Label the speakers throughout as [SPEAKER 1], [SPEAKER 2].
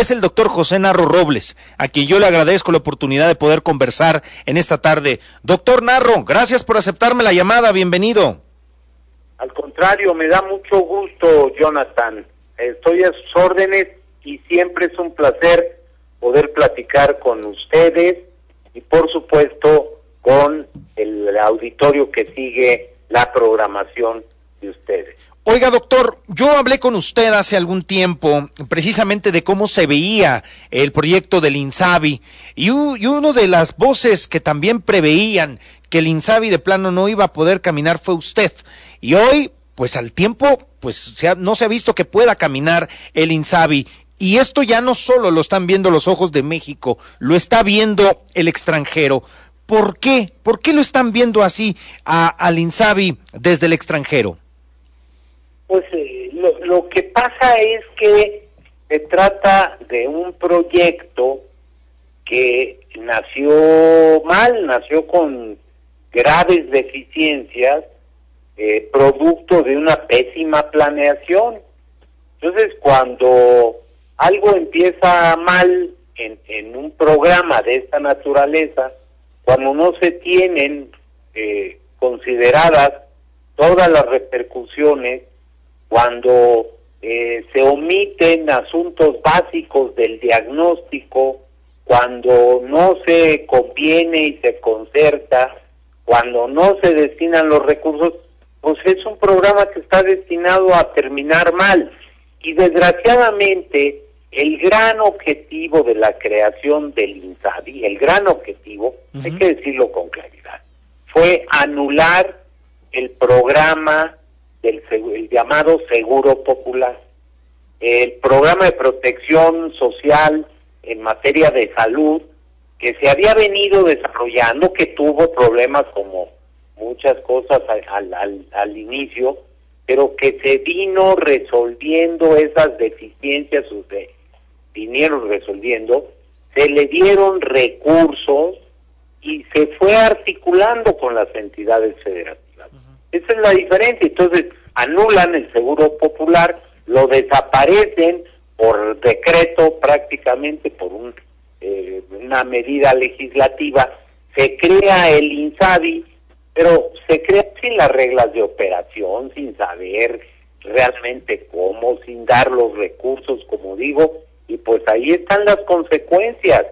[SPEAKER 1] es el doctor José Narro Robles, a quien yo le agradezco la oportunidad de poder conversar en esta tarde. Doctor Narro, gracias por aceptarme la llamada, bienvenido.
[SPEAKER 2] Al contrario, me da mucho gusto, Jonathan. Estoy a sus órdenes y siempre es un placer poder platicar con ustedes y por supuesto con el auditorio que sigue la programación de ustedes.
[SPEAKER 1] Oiga, doctor, yo hablé con usted hace algún tiempo precisamente de cómo se veía el proyecto del INSABI y, una de las voces que también preveían que el INSABI de plano no iba a poder caminar fue usted. Y hoy, pues al tiempo, pues no se ha visto que pueda caminar el INSABI. Y esto ya no solo lo están viendo los ojos de México, lo está viendo el extranjero. ¿Por qué? ¿Por qué lo están viendo así al INSABI desde el extranjero?
[SPEAKER 2] Pues eh, lo, que pasa es que se trata de un proyecto que nació mal, nació con graves deficiencias, eh, producto de una pésima planeación. Entonces, cuando algo empieza mal en, en un programa de esta naturaleza, cuando no se tienen eh, consideradas todas las repercusiones cuando eh, se omiten asuntos básicos del diagnóstico, cuando no se conviene y se concerta, cuando no se destinan los recursos, pues es un programa que está destinado a terminar mal. Y desgraciadamente, el gran objetivo de la creación del INSABI, el gran objetivo, hay que decirlo con claridad, fue anular el programa el llamado Seguro Popular. El programa de protección social en materia de salud que se había venido desarrollando, que tuvo problemas como muchas cosas al, al, al inicio, pero que se vino resolviendo esas deficiencias, se vinieron resolviendo, se le dieron recursos y se fue articulando con las entidades federativas. Esa es la diferencia. Entonces, anulan el seguro popular, lo desaparecen por decreto prácticamente, por un, eh, una medida legislativa, se crea el INSABI, pero se crea sin las reglas de operación, sin saber realmente cómo, sin dar los recursos, como digo, y pues ahí están las consecuencias.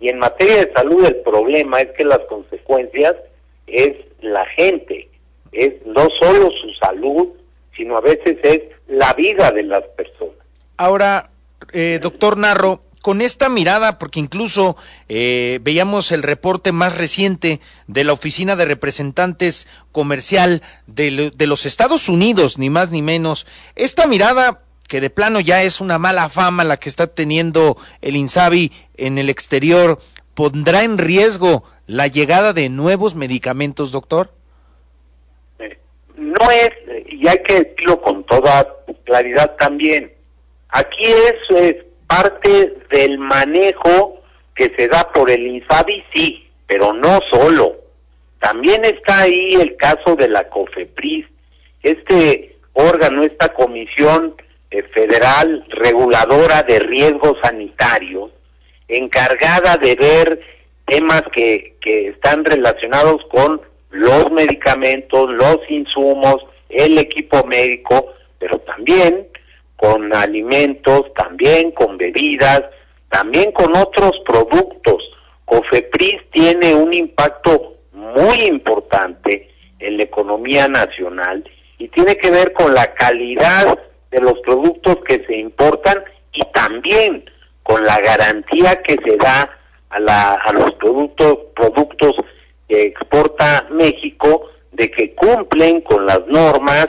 [SPEAKER 2] Y en materia de salud el problema es que las consecuencias es la gente es no solo su salud, sino a veces es la vida de las personas.
[SPEAKER 1] Ahora, eh, doctor Narro, con esta mirada, porque incluso eh, veíamos el reporte más reciente de la Oficina de Representantes Comercial de, de, los Estados Unidos, ni más ni menos, esta mirada que de plano ya es una mala fama la que está teniendo el INSABI en el exterior, ¿pondrá en riesgo la llegada de nuevos medicamentos, doctor?
[SPEAKER 2] No es, y hay que decirlo con toda claridad también, aquí es, es parte del manejo que se da por el INSABI, sí, pero no solo. También está ahí el caso de la COFEPRIS, este órgano, esta comisión eh, federal reguladora de riesgos sanitarios, encargada de ver temas que, que están relacionados con los medicamentos, los insumos, el equipo médico, pero también con alimentos, también con bebidas, también con otros productos. COFEPRIS tiene un impacto muy importante en la economía nacional y tiene que ver con la calidad de los productos que se importan y también con la garantía que se da a, la, a los productos, productos que exporta México de que cumplen con las normas,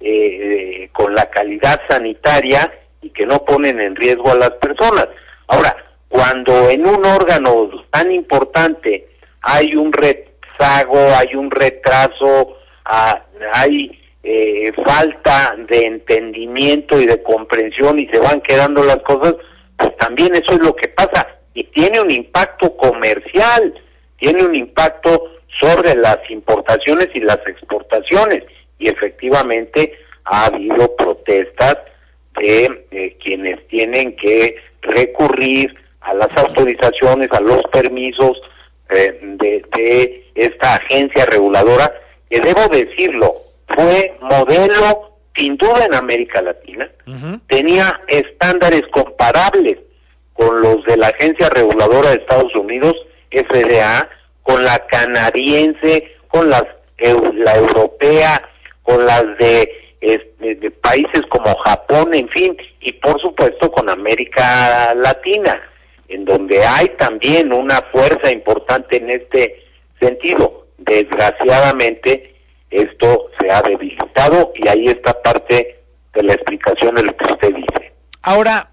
[SPEAKER 2] eh, con la calidad sanitaria y que no ponen en riesgo a las personas. Ahora, cuando en un órgano tan importante hay un rezago, hay un retraso, ah, hay eh, falta de entendimiento y de comprensión y se van quedando las cosas, pues también eso es lo que pasa y tiene un impacto comercial, tiene un impacto sobre las importaciones y las exportaciones. Y efectivamente ha habido protestas de quienes tienen que recurrir a las autorizaciones, a los permisos eh, de, esta agencia reguladora, que debo decirlo, fue modelo sin duda en América Latina, tenía estándares comparables con los de la agencia reguladora de Estados Unidos, FDA, con la canadiense, con las, la europea, con las de de países como Japón, en fin, y por supuesto con América Latina, en donde hay también una fuerza importante en este sentido. Desgraciadamente, esto se ha debilitado y ahí está parte de la explicación de lo que usted dice.
[SPEAKER 1] Ahora,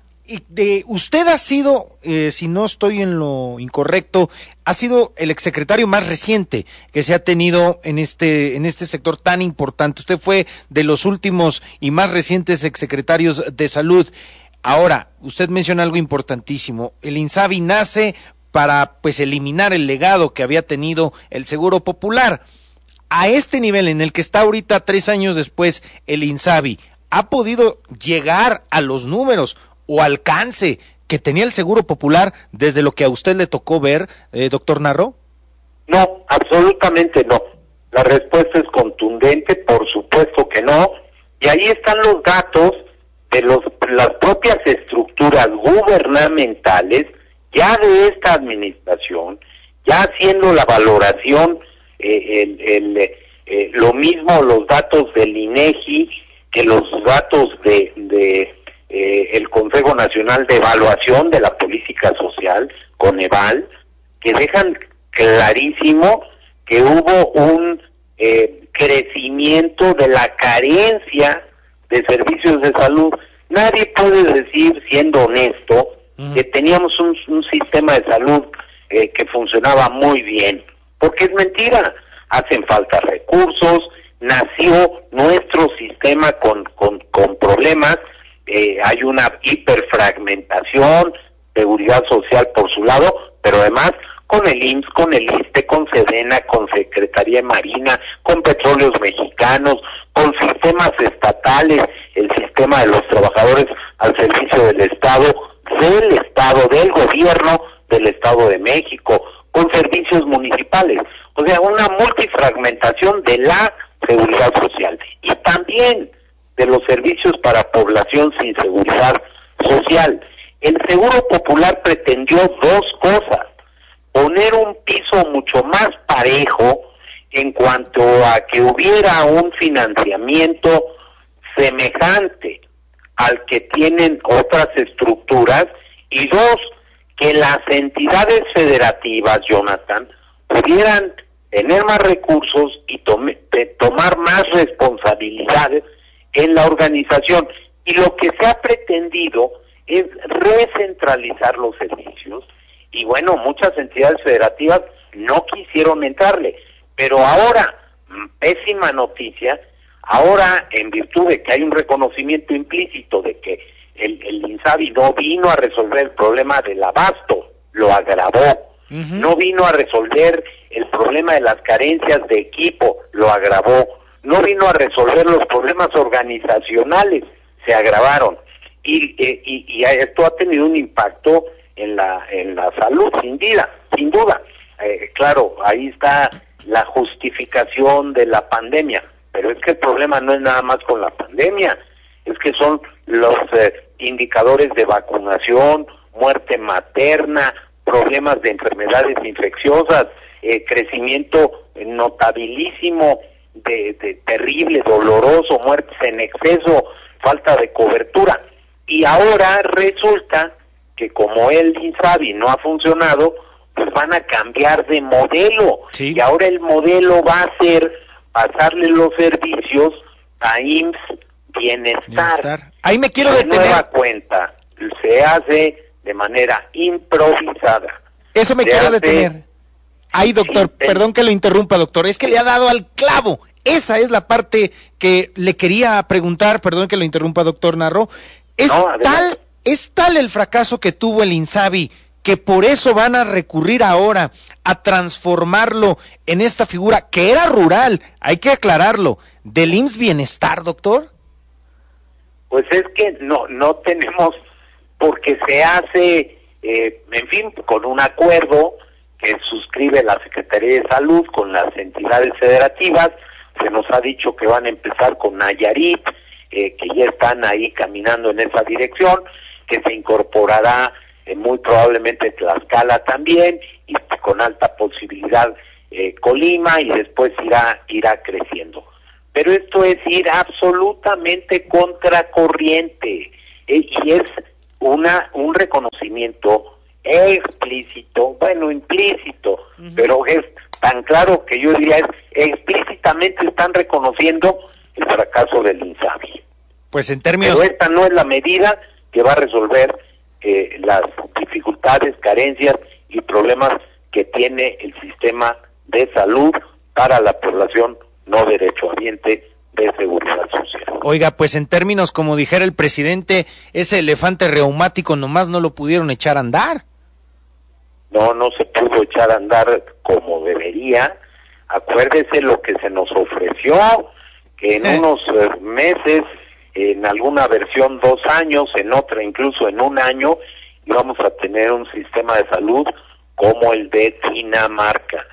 [SPEAKER 1] de, usted ha sido, eh, si no estoy en lo incorrecto, ha sido el exsecretario más reciente que se ha tenido en este, en este sector tan importante. Usted fue de los últimos y más recientes exsecretarios de salud. Ahora, usted menciona algo importantísimo. El INSABI nace para pues eliminar el legado que había tenido el Seguro Popular. A este nivel en el que está ahorita tres años después el INSABI, ha podido llegar a los números o alcance que tenía el Seguro Popular desde lo que a usted le tocó ver, eh, doctor Narro?
[SPEAKER 2] No, absolutamente no. La respuesta es contundente, por supuesto que no. Y ahí están los datos de los, las propias estructuras gubernamentales, ya de esta administración, ya haciendo la valoración, eh, el, eh, lo mismo los datos del INEGI que los datos de eh, el Consejo Nacional de Evaluación de la Política Social, Coneval, que dejan clarísimo que hubo un eh, crecimiento de la carencia de servicios de salud. Nadie puede decir, siendo honesto, que teníamos un, sistema de salud eh, que funcionaba muy bien, porque es mentira. Hacen falta recursos, nació nuestro sistema con, con, con problemas, eh, hay una hiperfragmentación, seguridad social por su lado, pero además con el IMSS, con el ISTE, con SEDENA, con Secretaría Marina, con Petróleos Mexicanos, con sistemas estatales, el sistema de los trabajadores al servicio del Estado, del Estado, del gobierno del Estado de México, con servicios municipales. O sea, una multifragmentación de la seguridad social. Y también de los servicios para población sin seguridad social. El Seguro Popular pretendió dos cosas, poner un piso mucho más parejo en cuanto a que hubiera un financiamiento semejante al que tienen otras estructuras y dos, que las entidades federativas, Jonathan, pudieran tener más recursos y tomar más responsabilidades en la organización. Y lo que se ha pretendido es recentralizar los servicios. Y bueno, muchas entidades federativas no quisieron entrarle, pero ahora, mm, pésima noticia, ahora en virtud de que hay un reconocimiento implícito de que el, el INSABI no vino a resolver el problema del abasto, lo agravó, no vino a resolver el problema de las carencias de equipo, lo agravó, no vino a resolver los problemas organizacionales, se agravaron. Y, eh, y, esto ha tenido un impacto en la, en la salud, sin duda, sin duda. Eh, claro, ahí está la justificación de la pandemia, pero es que el problema no es nada más con la pandemia, es que son los eh, indicadores de vacunación, muerte materna, problemas de enfermedades infecciosas, crecimiento notabilísimo de, terrible, doloroso, muertes en exceso, falta de cobertura. Y ahora resulta que como el INSABI no ha funcionado, pues van a cambiar de modelo. Y ahora el modelo va a ser pasarle los servicios a IMSS, bienestar.
[SPEAKER 1] Ahí me quiero
[SPEAKER 2] de
[SPEAKER 1] detener.
[SPEAKER 2] nueva cuenta se hace de manera improvisada.
[SPEAKER 1] Eso me quiero detener. Ahí, doctor, perdón que lo interrumpa, doctor, es que le ha dado al clavo. Esa es la parte que le quería preguntar, perdón que lo interrumpa, doctor Narro. Es tal, es tal el fracaso que tuvo el Insabi que por eso van a recurrir ahora a transformarlo en esta figura que era rural, hay que aclararlo, del IMSS Bienestar, doctor.
[SPEAKER 2] Pues es que no, no tenemos, porque se hace, eh, en fin, con un acuerdo que suscribe la Secretaría de Salud con las entidades federativas, se nos ha dicho que van a empezar con Nayarit, eh, que ya están ahí caminando en esa dirección, que se incorporará eh, muy probablemente Tlaxcala también, y con alta posibilidad eh, Colima, y después irá, irá creciendo. Pero esto es ir absolutamente contracorriente, y es una, un reconocimiento explícito, bueno, implícito, pero es tan claro que yo diría es explícitamente están reconociendo el fracaso del INSABI.
[SPEAKER 1] Pues en términos...
[SPEAKER 2] Pero esta no es la medida que va a resolver eh, las dificultades, carencias y problemas que tiene el sistema de salud para la población no derechohabiente de seguridad social.
[SPEAKER 1] Oiga, pues en términos, como dijera el presidente, ese elefante reumático nomás no lo pudieron echar a andar.
[SPEAKER 2] No, no se pudo echar a andar como debería. Acuérdese lo que se nos ofreció, que en unos eh, meses en alguna versión dos años, en otra incluso en un año, íbamos a tener un sistema de salud como el de Dinamarca.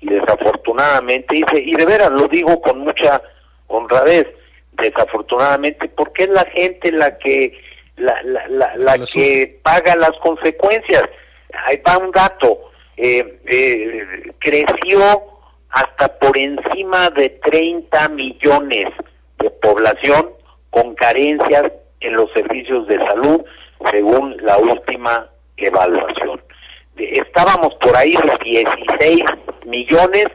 [SPEAKER 2] Y desafortunadamente, y de, y de veras lo digo con mucha honradez, desafortunadamente, porque es la gente la que la, la, la, la que paga las consecuencias. Ahí va un dato, eh, eh, creció hasta por encima de 30 millones de población con carencias en los servicios de salud, según la última evaluación. Estábamos por ahí los 16 millones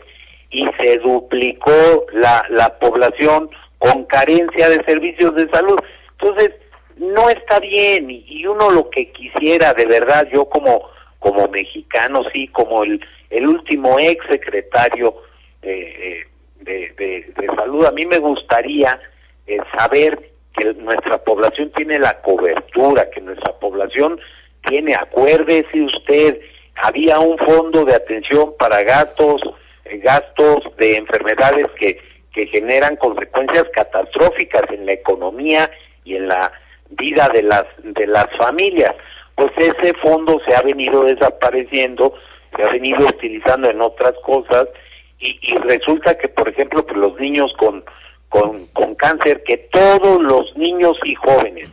[SPEAKER 2] y se duplicó la, la población con carencia de servicios de salud. Entonces, no está bien y, uno lo que quisiera de verdad, yo como, como mexicano, sí, como el, el último ex secretario eh, de, de, de salud, a mí me gustaría eh, saber que nuestra población tiene la cobertura, que nuestra población tiene, acuérdese usted, había un fondo de atención para gastos, eh, gastos de enfermedades que, que generan consecuencias catastróficas en la economía y en la vida de las, de las familias. Pues ese fondo se ha venido desapareciendo, se ha venido utilizando en otras cosas y, resulta que, por ejemplo, que los niños con con, con cáncer que todos los niños y jóvenes,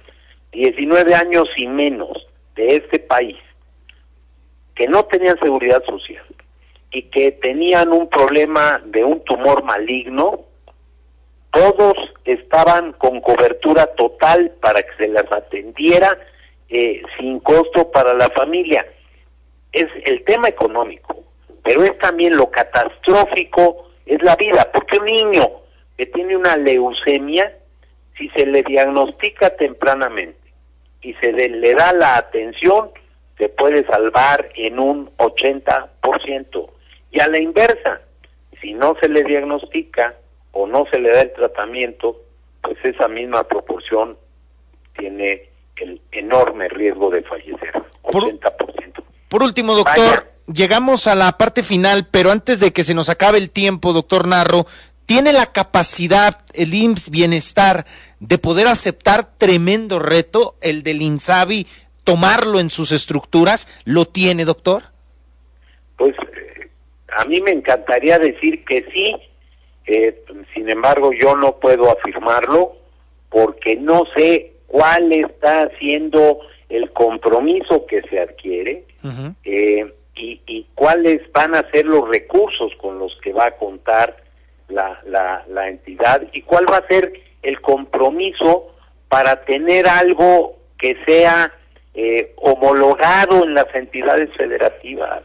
[SPEAKER 2] 19 años y menos de este país, que no tenían seguridad social y que tenían un problema de un tumor maligno, todos estaban con cobertura total para que se las atendiera eh, sin costo para la familia. Es el tema económico, pero es también lo catastrófico, es la vida, porque un niño que tiene una leucemia, si se le diagnostica tempranamente y se le da la atención, se puede salvar en un 80%. Y a la inversa, si no se le diagnostica o no se le da el tratamiento, pues esa misma proporción tiene el enorme riesgo de fallecer, 80%.
[SPEAKER 1] Por, último, doctor, llegamos a la parte final, pero antes de que se nos acabe el tiempo, doctor Narro, tiene la capacidad el IMSS Bienestar de poder aceptar tremendo reto, el del INSABI, tomarlo en sus estructuras? ¿Lo tiene, doctor?
[SPEAKER 2] Pues eh, a mí me encantaría decir que sí, eh, sin embargo yo no puedo afirmarlo porque no sé cuál está siendo el compromiso que se adquiere eh, y, y cuáles van a ser los recursos con los que va a contar la, la, la entidad y cuál va a ser el compromiso para tener algo que sea eh, homologado en las entidades federativas.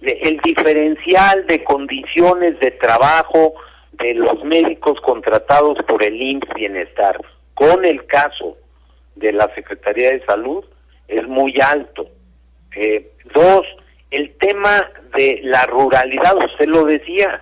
[SPEAKER 2] El diferencial de condiciones de trabajo de los médicos contratados por el IMSS Bienestar. con el caso de la Secretaría de Salud es muy alto. Eh, dos, el tema de la ruralidad, usted lo decía,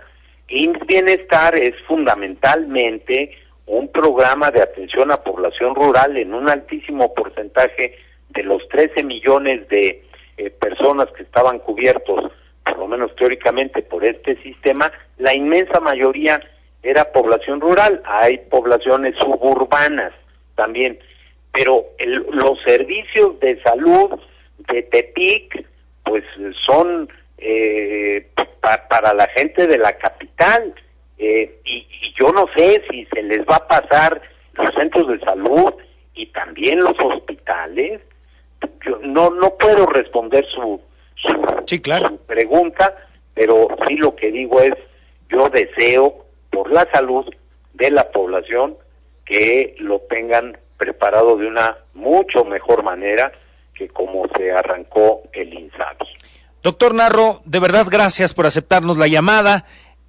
[SPEAKER 2] IMSS Bienestar es fundamentalmente un programa de atención a población rural en un altísimo porcentaje de los 13 millones de eh, personas que estaban cubiertos, por lo menos teóricamente, por este sistema, la inmensa mayoría era población rural. Hay poblaciones suburbanas también, pero los servicios de salud de Tepic, pues son eh, para la gente de la capital. Eh, y, yo no sé si se les va a pasar los centros de salud y también los hospitales. Yo no no puedo responder su su, su pregunta, pero sí lo que digo es yo deseo por la salud de la población que lo tengan preparado de una mucho mejor manera que como se arrancó el INSABI.
[SPEAKER 1] Doctor Narro, de verdad gracias por aceptarnos la llamada.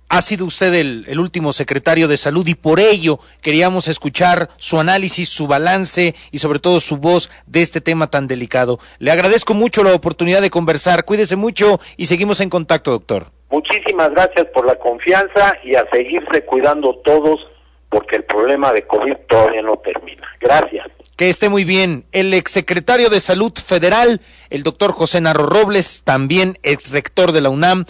[SPEAKER 1] Ha sido usted el, último secretario de salud y por ello queríamos escuchar su análisis, su balance y sobre todo su voz de este tema tan delicado. Le agradezco mucho la oportunidad de conversar. Cuídese mucho y seguimos en contacto, doctor.
[SPEAKER 2] Muchísimas gracias por la confianza y a seguirse cuidando todos porque el problema de COVID todavía no termina. Gracias.
[SPEAKER 1] Que esté muy bien. El exsecretario de Salud Federal, el doctor José Narro Robles, también ex rector de la UNAM.